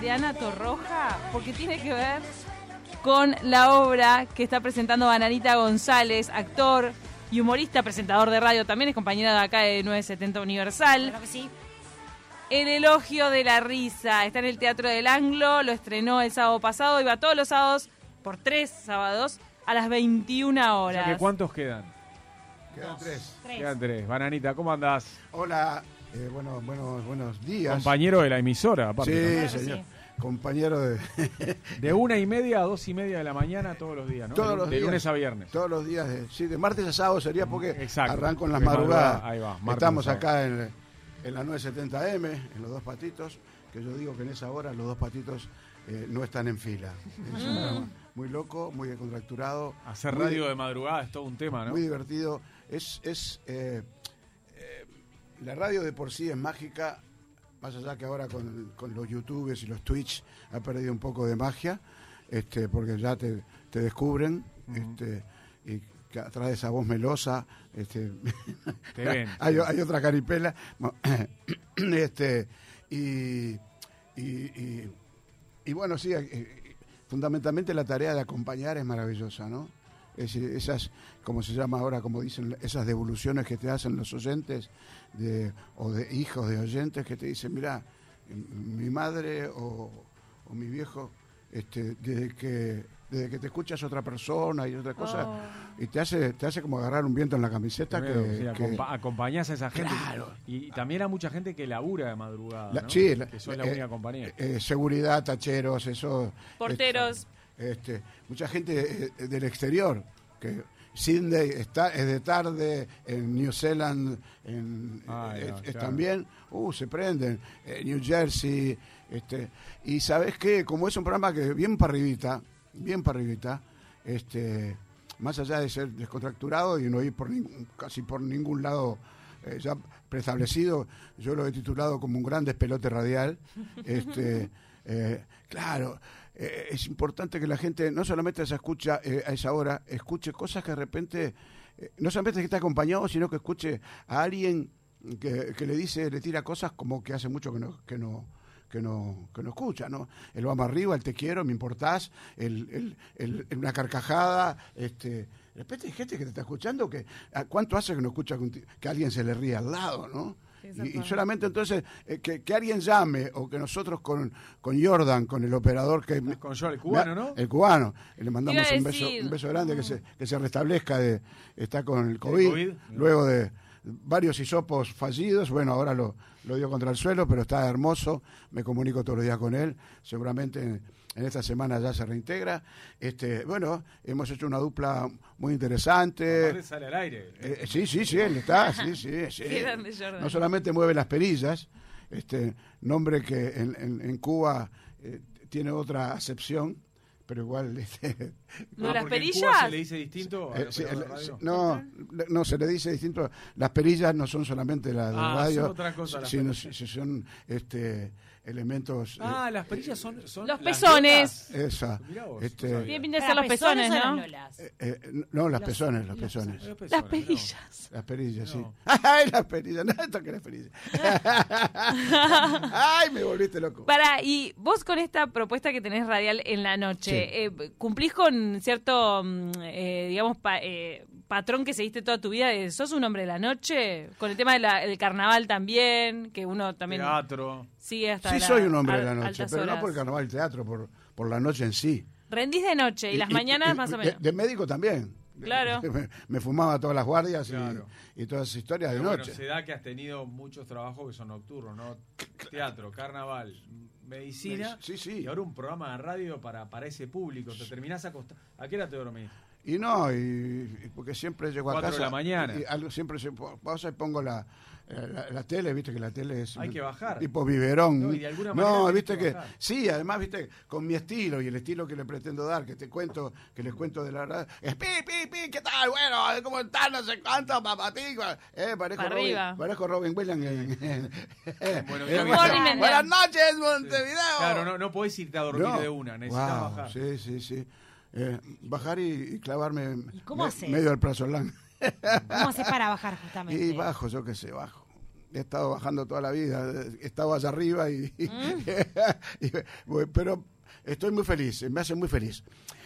de Ana Torroja porque tiene que ver con la obra que está presentando Bananita González, actor y humorista, presentador de radio, también es compañera de acá de 970 Universal. Claro que sí. El elogio de la risa está en el Teatro del Anglo, lo estrenó el sábado pasado y va todos los sábados, por tres sábados, a las 21 O horas. sea que ¿Cuántos quedan? Quedan tres. Tres. Quedan tres. Bananita, ¿cómo andás? Hola, eh, bueno, bueno, buenos días. Compañero de la emisora, aparte. Sí, ¿no? Señor. sí. Compañero de De una y media a dos y media de la mañana todos los días, ¿no? Todos de, los de días. lunes a viernes. todos los días, de, sí, de martes a sábado sería porque Exacto. arranco en las madrugadas. madrugada, ahí va, martes Estamos acá en, en la 970M, en los dos patitos, que yo digo que en esa hora los dos patitos eh, no están en fila. Es un programa muy loco, muy contracturado. Hacer muy- radio de madrugada es todo un tema, ¿no? Muy divertido. Es, es eh, la radio de por sí es mágica, más allá que ahora con, con los youtubers y los Twitch ha perdido un poco de magia, este, porque ya te, te descubren, este, y que atrás de esa voz melosa, este, Te ven. hay, hay otra caripela, este, y, y, y- y bueno, sí, eh, fundamentalmente la tarea de acompañar es maravillosa, ¿no? Es decir, esas, como se llama ahora, como dicen, esas devoluciones que te hacen los oyentes de, o de hijos de oyentes que te dicen, mira, mi madre o, o mi viejo, este, desde que desde que te escuchas otra persona y otra cosa, Oh. y te hace, te hace como agarrar un viento en la camiseta que, sí, que- acompa- acompañás a esa gente. Claro. Y también a mucha gente que labura de madrugada. La- ¿no? sí, la- que son la eh, única compañía. eh, eh, seguridad, tacheros, eso. Porteros. Este, este, mucha gente eh, del exterior, que Sydney está, es de tarde, en New Zealand en, Ah, eh, es- claro. también, uh, se prenden, eh, New Jersey, este, y sabes qué, como es un programa que bien para arribita, bien para arribita, este, más allá de ser descontracturado y no ir por casi por ningún lado eh, ya preestablecido, yo lo he titulado como un gran despelote radial. Este, eh, claro, eh, es importante que la gente no solamente se escucha eh, a esa hora, escuche cosas que de repente, eh, no solamente que está acompañado, sino que escuche a alguien que, que le dice, le tira cosas como que hace mucho que no, que no, que no, que no escucha, ¿no? El vamos arriba, el te quiero, me importás, el, el- el- una carcajada, este, de repente hay gente que te está escuchando que ¿a ¿cuánto hace que no escucha que alguien se le ríe al lado, ¿no? Y, solamente entonces eh, que, que alguien llame o que nosotros con, con Jordan, con el operador que Con Joel, el cubano, ¿no? el cubano, y le mandamos un beso, un beso grande que se, que se restablezca de está con el COVID, COVID? luego de varios hisopos fallidos, bueno, ahora lo, lo dio contra el suelo, pero está hermoso, me comunico todos los días con él, seguramente en, esta semana ya se reintegra. Este, bueno, hemos hecho una dupla muy interesante. Sale al aire. Eh, sí, sí, sí, él está, sí, sí, sí. No solamente mueve las perillas, este nombre que en, en- en Cuba eh, tiene otra acepción, pero igual este, ¿No, las perillas? se le dice distinto eh, sí, el- no, no, se le dice distinto. Las perillas no son solamente las de Ah, radio, son otra cosa las sino si- si son este, elementos. eh, Ah, las perillas son, son Los las pezones. lolas. esa. Vos, este. Tiene pinta de ser los pezones, ¿no? eh, eh, no, las Los- pezones, los los pezones. Las perillas. Las perillas, sí. No. ¡Ay, las perillas! No, esto que las perillas. ¡Ay, me volviste loco! Para, y vos con esta propuesta que tenés radial en la noche, eh, ¿cumplís con cierto, mm, eh, digamos, pa- eh, patrón que seguiste toda tu vida? de ¿Sos un hombre de la noche? Con el tema de del carnaval también, que uno también Teatro. Sigue hasta Sí, la- soy un hombre de la noche, pero no por el carnaval del teatro, por, por la noche en sí. Rendís de noche y, las mañanas y- más o de- menos. De, médico también. Claro. Me, me fumaba todas las guardias y- Claro. y, todas esas historias de Pero bueno, noche. se da que has tenido muchos trabajos que son nocturnos, ¿no? Teatro, carnaval, medicina. Sí, sí. Y ahora un programa de radio para, para ese público. Te terminás acostando. ¿A qué hora te dormís? Y no, y, y porque siempre llego a Cuatro de casa. la mañana. Y, algo siempre se pausa y pongo la, eh, la, la tele, viste que la tele es. Hay que bajar. Tipo biberón. No, y de alguna manera No, viste que. Sí, además, viste, con mi estilo y el estilo que le pretendo dar, que te cuento, que les cuento de la verdad. Es pi, pi, pi, ¿qué tal? Bueno, ¿cómo estás? No sé cuánto, papatica. Eh, parezco Pa' Robin, arriba. parezco Robin Williams. Bueno. Buenas noches, Montevideo. Claro, no, no podés irte a dormir No. de una, necesitas Wow, bajar. Sí, sí, sí. Eh, bajar y, y clavarme ¿Y cómo medio del plazo blanco. ¿Cómo haces para bajar justamente? Y bajo, yo qué sé, bajo. he estado bajando toda la vida, he estado allá arriba y, Mm. y- pero estoy muy feliz, me hace muy feliz.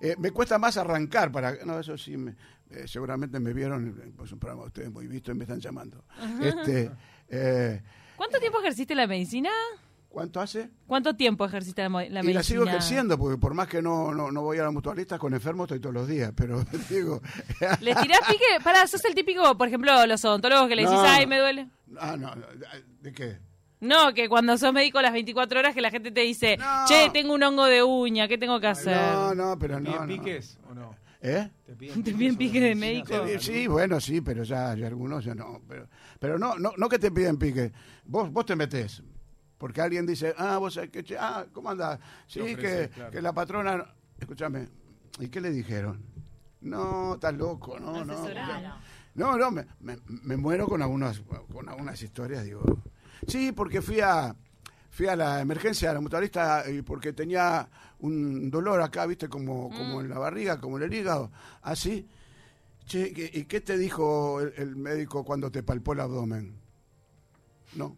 Eh, me cuesta más arrancar para, no, eso sí, me- eh, seguramente me vieron, eh, pues un programa de ustedes muy visto y me están llamando. Este, eh, ¿Cuánto tiempo ejerciste la medicina? ¿Cuánto hace? ¿Cuánto tiempo ejerciste la, la y medicina? la sigo ejerciendo, porque por más que no, no, no voy a la mutualista, con enfermo estoy todos los días, pero digo... ¿Le tirás pique? Pará, sos el típico, por ejemplo, los odontólogos que le decís, No, ay, me duele. ah, no, no, ¿de qué? No, que cuando sos médico las 24 horas que la gente te dice, No. che, tengo un hongo de uña, ¿qué tengo que hacer? No, no, pero ¿Te no. piden no. piques o no? ¿Eh? ¿Te piden ¿Te piden piques de médico? Sí, sí, bueno, sí, pero ya, ya algunos ya no. Pero, pero no, no, no que te piden pique. Vos, vos te metés. Porque alguien dice, ah, vos sabés que, che, ah, ¿cómo andás? Sí, que, claro. que la patrona, escúchame, ¿y qué le dijeron? No, estás loco, no, no. No, no, me, me, me muero con algunas, con algunas historias, digo. Sí, porque fui a, fui a la emergencia de la mutualista y porque tenía un dolor acá, viste, como, como en la barriga, como en el hígado, así. Che, ¿qué- ¿y qué te dijo el, el médico cuando te palpó el abdomen? No,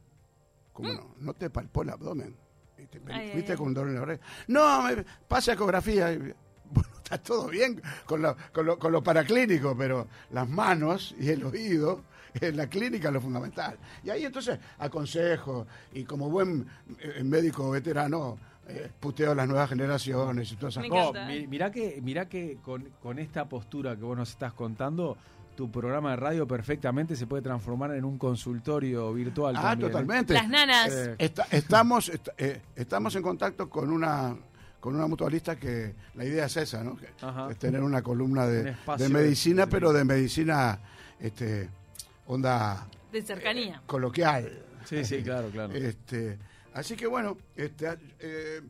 ¿cómo no? No te palpó el abdomen. ¿Viste, Ay, ¿Viste ay, con dolor en la barriga? No, me, pasa ecografía. Y, Bueno, está todo bien con lo, con, lo, con lo paraclínico, pero las manos y el oído en la clínica es lo fundamental. Y ahí entonces aconsejo y como buen eh, médico veterano eh, puteo a las nuevas generaciones y todas esas Me cosas. No, mirá que, mirá que con, con esta postura que vos nos estás contando, tu programa de radio perfectamente se puede transformar en un consultorio virtual. Ah, también, ¿eh? totalmente. Las nanas. Eh, Está- estamos, est- eh, estamos en contacto con una con una mutualista que la idea es esa, ¿no? Que- Ajá. es tener una columna de, de medicina, de- pero de medicina este onda De cercanía. coloquial. Sí, sí, claro, claro. Este, así que bueno, este, eh,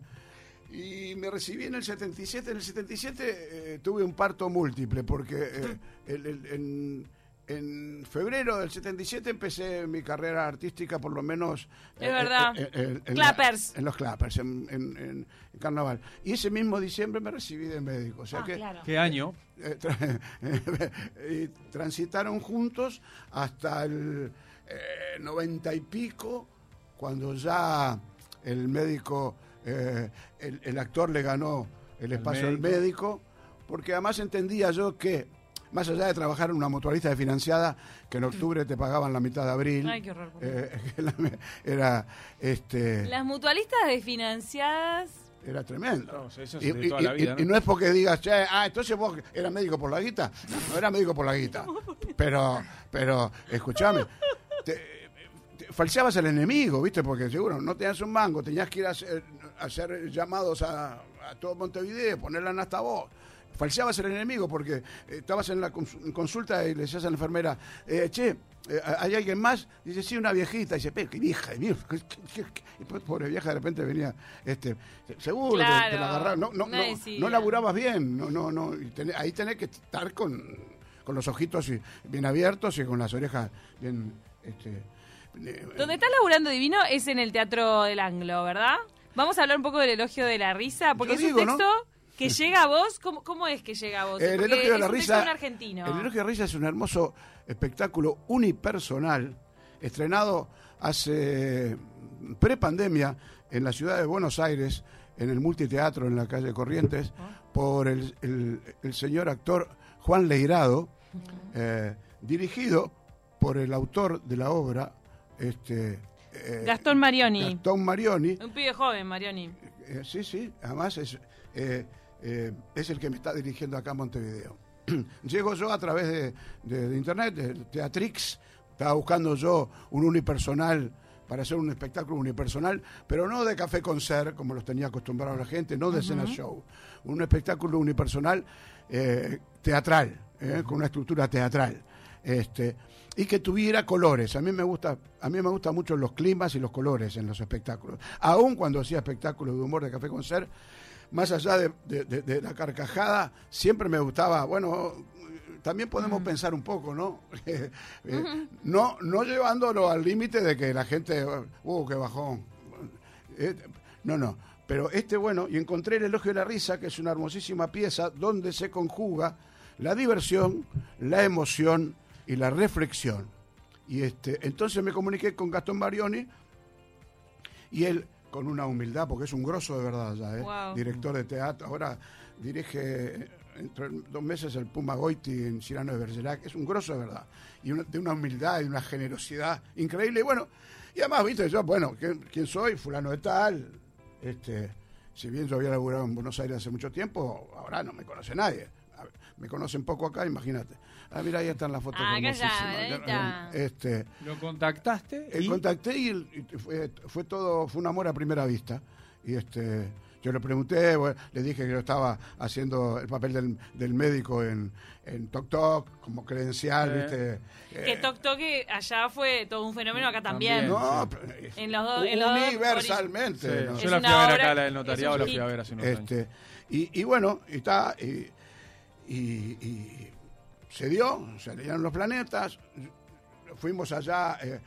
y me recibí en el 77. En el 77 eh, tuve un parto múltiple, porque eh, el- el- en, en febrero del 77 empecé mi carrera artística, por lo menos. Es verdad. en la- Clappers. en los clappers, en, en- en- en carnaval. Y ese mismo diciembre me recibí de médico. O sea Ah, que claro. ¿Qué año? eh, tra- y transitaron juntos hasta el eh, noventa y pico, cuando ya el médico, eh, el, el actor le ganó el espacio al médico. médico, porque además entendía yo que, más allá de trabajar en una mutualista financiada, que en octubre te pagaban la mitad de abril, Ay, qué horror. eh, la- era, este, Las mutualistas desfinanciadas. era tremendo. No, eso es Y, ¿no? es porque digas, che, ah, entonces vos eras médico por la guita. No, no era médico por la guita. Pero, pero, escúchame, falseabas al enemigo, ¿viste? Porque seguro no tenías un mango, tenías que ir a hacer, a hacer llamados a, a todo Montevideo, ponerla en hasta vos. Falseabas al enemigo porque eh, estabas en la consulta y le decías a la enfermera, eh, che, eh, ¿hay alguien más? Dice, sí, una viejita. Dice, pero qué vieja. ¿qué- qué- qué?". Y pues, pobre vieja de repente venía, este, seguro, te- te, la agarraron. No, no, no, laburabas bien, no, no, no. y tenés- ahí tenés que estar con, con los ojitos bien abiertos y con las orejas bien, este, Donde estás laburando divino es en el Teatro del Anglo, ¿verdad? Vamos a hablar un poco del elogio de la risa, porque Yo es digo, un ¿no? texto que llega a vos. ¿Cómo, cómo es que llega a vos? El Porque elogio de es la un risa. un argentino. El elogio de la risa es un hermoso espectáculo unipersonal estrenado hace prepandemia en la ciudad de Buenos Aires, en el multiteatro en la calle Corrientes, por el, el- el señor actor Juan Leirado, eh, dirigido por el autor de la obra, este eh, Gastón Marioni. Gastón Marioni. Un pibe joven, Marioni. Eh, sí, sí, además es, eh, es el que me está dirigiendo acá en Montevideo. Llego yo a través de, de- de internet, de Teatrix, estaba buscando yo un unipersonal para hacer un espectáculo unipersonal, pero no de café con ser, como los tenía acostumbrado la gente, no de escena show. Un espectáculo unipersonal teatral, con una estructura teatral. Este, y que tuviera colores. A mí me gusta, a mí me gustan mucho los climas y los colores en los espectáculos. Aún cuando hacía espectáculos de humor de café con ser, más allá de, de- de- de la carcajada, siempre me gustaba, bueno, también podemos pensar un poco, ¿no? Eh, no, no llevándolo al límite de que la gente, uh, qué bajón. Eh, no, no. Pero este bueno, y encontré el elogio de la risa, que es una hermosísima pieza donde se conjuga la diversión, la emoción y la reflexión. Y este, entonces me comuniqué con Gastón Marioni y él, con una humildad, porque es un grosso de verdad ya, ¿eh? Wow. director de teatro, ahora dirige entre dos meses el Puma Goiti en Cirano de Bergerac, es un grosso de verdad, y una- de una humildad y una generosidad increíble. Y bueno, y además, viste, yo, bueno, ¿quién, quién soy? Fulano de tal, este, si bien yo había laburado en Buenos Aires hace mucho tiempo, ahora no me conoce nadie. A ver, Me conocen poco acá, imagínate. Ah, mira, ahí están las fotos. Ah, acá está, hermosísimas. ahí está. Este, ¿Lo contactaste? eh, y- contacté y, fue, fue todo, fue un amor a primera vista. Y este, yo le pregunté, bueno, le dije que yo estaba haciendo el papel del, del médico en, en Tok Tok, como credencial, Eh. ¿viste? Que Eh, Tok Tok allá fue todo un fenómeno, acá también. También. no, pero, eh, En los dos- en los dos universalmente. Sí, yo la fui a ver acá, la del notariado, la fui a ver hace unos años. Este, y, y bueno, y está, y, y- y se dio, se leyeron los planetas, fuimos allá, eh,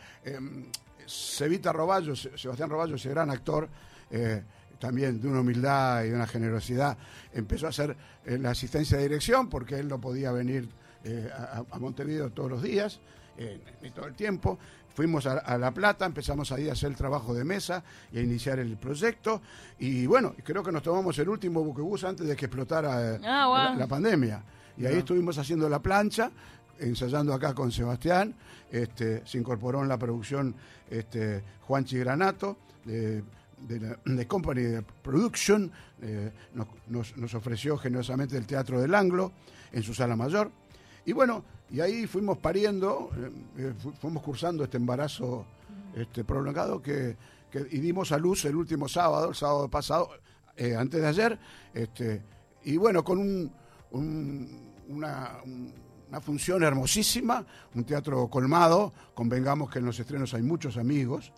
Se- Sebastián Roballo, ese gran actor, eh, también de una humildad y de una generosidad, empezó a hacer eh, la asistencia de dirección porque él no podía venir eh, a, Montevideo todos los días, eh, ni todo el tiempo. Fuimos a, a La Plata, empezamos ahí a hacer el trabajo de mesa y a iniciar el proyecto. Y bueno, creo que nos tomamos el último buquebús antes de que explotara eh, Ah, la, la pandemia. Y ahí estuvimos haciendo la plancha, ensayando acá con Sebastián. Este, se incorporó en la producción este, Juan Chigranato, de, de, la, de Company de Production. eh, nos, nos- nos ofreció generosamente el Teatro del Anglo en su sala mayor. Y bueno, y ahí fuimos pariendo, eh, eh, fu- fuimos cursando este embarazo este, prolongado que, que- y dimos a luz el último sábado, el sábado pasado, eh, antes de ayer, este, y bueno, con un, un- una, un- una función hermosísima, un teatro colmado, convengamos que en los estrenos hay muchos amigos,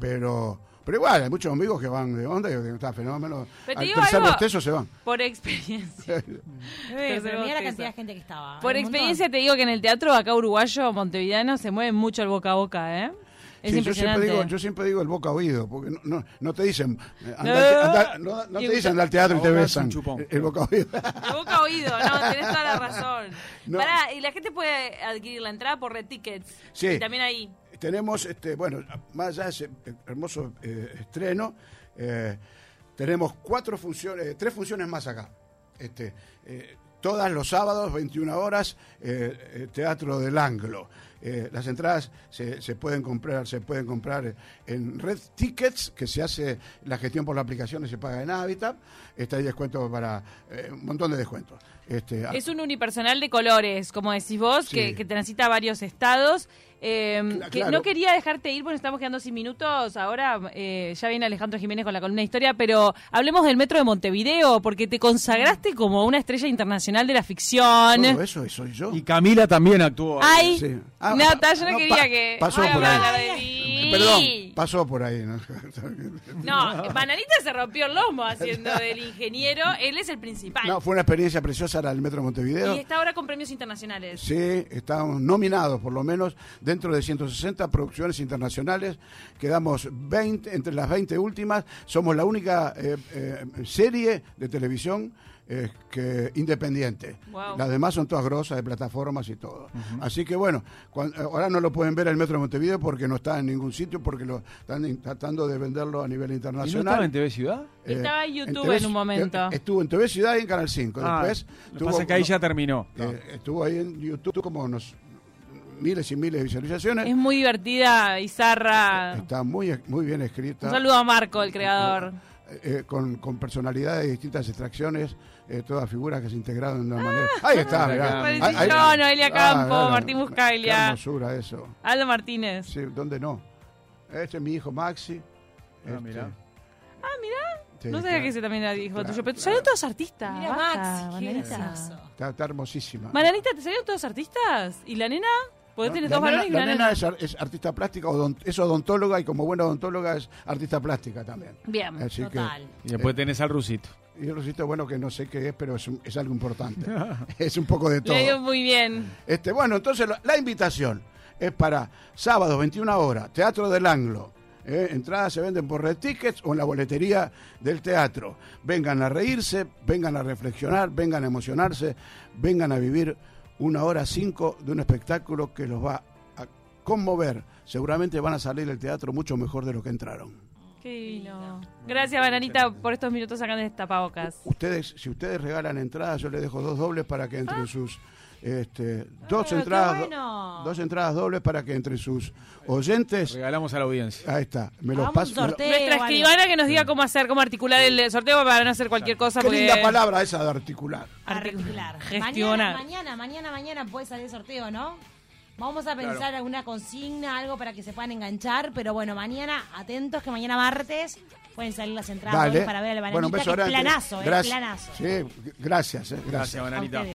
pero... Pero igual, hay muchos amigos que van de onda y que está fenómeno. Pero te Al se van. Por experiencia. Pero Tercer mira la cantidad de gente que estaba. Por montón. experiencia te digo que en el teatro acá uruguayo, montevideano, se mueve mucho el boca a boca, ¿eh? Es Sí, yo siempre, digo, yo siempre digo el boca a oído, porque no, no, no te dicen, anda, No. anda- no, no te dicen anda al teatro y te besan. chupón. El, el boca a oído. De boca a oído, no, tenés toda la razón. No. Pará, y la gente puede adquirir la entrada por Red Tickets. Sí. Y también ahí. Tenemos, este, bueno, más allá de ese hermoso eh, estreno, eh, tenemos cuatro funciones, eh, tres funciones más acá. Este, todas los sábados, 21 horas, eh, Teatro del Anglo. Eh, las entradas se, se pueden comprar, se pueden comprar en Red Tickets, que se hace la gestión por la aplicación y se paga en Habitat. Está ahí descuento para eh, un montón de descuentos. Este, Es un unipersonal de colores, como decís vos, Sí. que, que transita varios estados. Eh, Cla- que no quería dejarte ir porque estamos quedando sin minutos. Ahora eh, ya viene Alejandro Jiménez con la columna de historia, pero hablemos del metro de Montevideo, porque te consagraste como una estrella internacional de la ficción. todo eso soy yo. Y Camila también actuó. Ay, Sí. Ah, Nata, yo no, no, quería pa- que. pasó por ahí. Perdón, pasó por ahí. ¿no? No, Bananita se rompió el lomo haciendo del ingeniero. Él es el principal. No, fue una experiencia preciosa era el Metro de Montevideo. y está ahora con premios internacionales. Sí, estamos nominados por lo menos dentro de 160 producciones internacionales. Quedamos 20, entre las 20 últimas. Somos la única eh, eh, serie de televisión eh, que independiente. Wow. Las demás son todas grosas de plataformas y todo. Así que bueno, cuan- ahora no lo pueden ver el Metro de Montevideo porque no está en ningún sitio, porque lo están tratando de venderlo a nivel ¿Y no internacional. estaba en TV Ciudad? Eh, Estaba en YouTube TV en un momento. Estuvo en TV Ciudad y en Canal 5. Ah, Después lo que tuvo- pasa es que ahí ya terminó. eh, estuvo ahí en YouTube como unos miles y miles de visualizaciones. Es muy divertida, Izarra. Está muy, muy bien escrita. Un saludo a Marco, el creador. Eh, con, con personalidades de distintas extracciones, eh, todas figuras que se integraron de una manera. Ahí está, mirá. Yo, Noelia Campo, Ah, Martín qué Buscaglia. hermosura eso. Aldo Martínez. Sí, ¿dónde no? Este es mi hijo Maxi. Ah, Este, mirá. sí, no sabía claro. que ese también era hijo Claro, tuyo, pero te claro. salieron todos artistas. Mira, basta, Max, qué gracioso. Está, está hermosísima. Bananita, ¿te salieron todos artistas? ¿Y la nena? Porque dos varones y la una nena nena. es, ar- es artista plástica, odont- es odontóloga y como buena odontóloga es artista plástica también. Bien. Así Total. Y después tenés al rusito. que, y el rosito, bueno, que no sé qué es, pero es, un- es algo importante. es un poco de todo. Le dio muy bien. Este, bueno, entonces la, la invitación es para sábado 21 horas, Teatro del Anglo. ¿eh? Entradas se venden por Red Tickets o en la boletería del teatro. Vengan a reírse, vengan a reflexionar, vengan a emocionarse, vengan a vivir una hora cinco de un espectáculo que los va a conmover. Seguramente van a salir del teatro mucho mejor de lo que entraron. Qué divino. Gracias, Bananita, por estos minutos acá en tapabocas. Ustedes, si ustedes regalan entradas, yo les dejo dos dobles para que entre sus este, dos Ah, qué entradas, bueno. dos entradas dobles para que entre sus oyentes, Regalamos a la audiencia. ahí está, me los paso. me lo-. Nuestra escribana que nos diga cómo hacer, cómo articular el sorteo para no hacer cualquier cosa. Qué porque- linda palabra esa de articular. Articular. Gestionar. Mañana, mañana, mañana, mañana puede salir el sorteo, ¿no? Vamos a pensar alguna consigna, algo para que se puedan enganchar, pero bueno, mañana, atentos que mañana martes pueden salir las entradas para ver a la Bueno, un bananita, beso que es planazo, eh, Gracias. planazo. Sí, gracias, eh, gracias. Gracias, Bananita.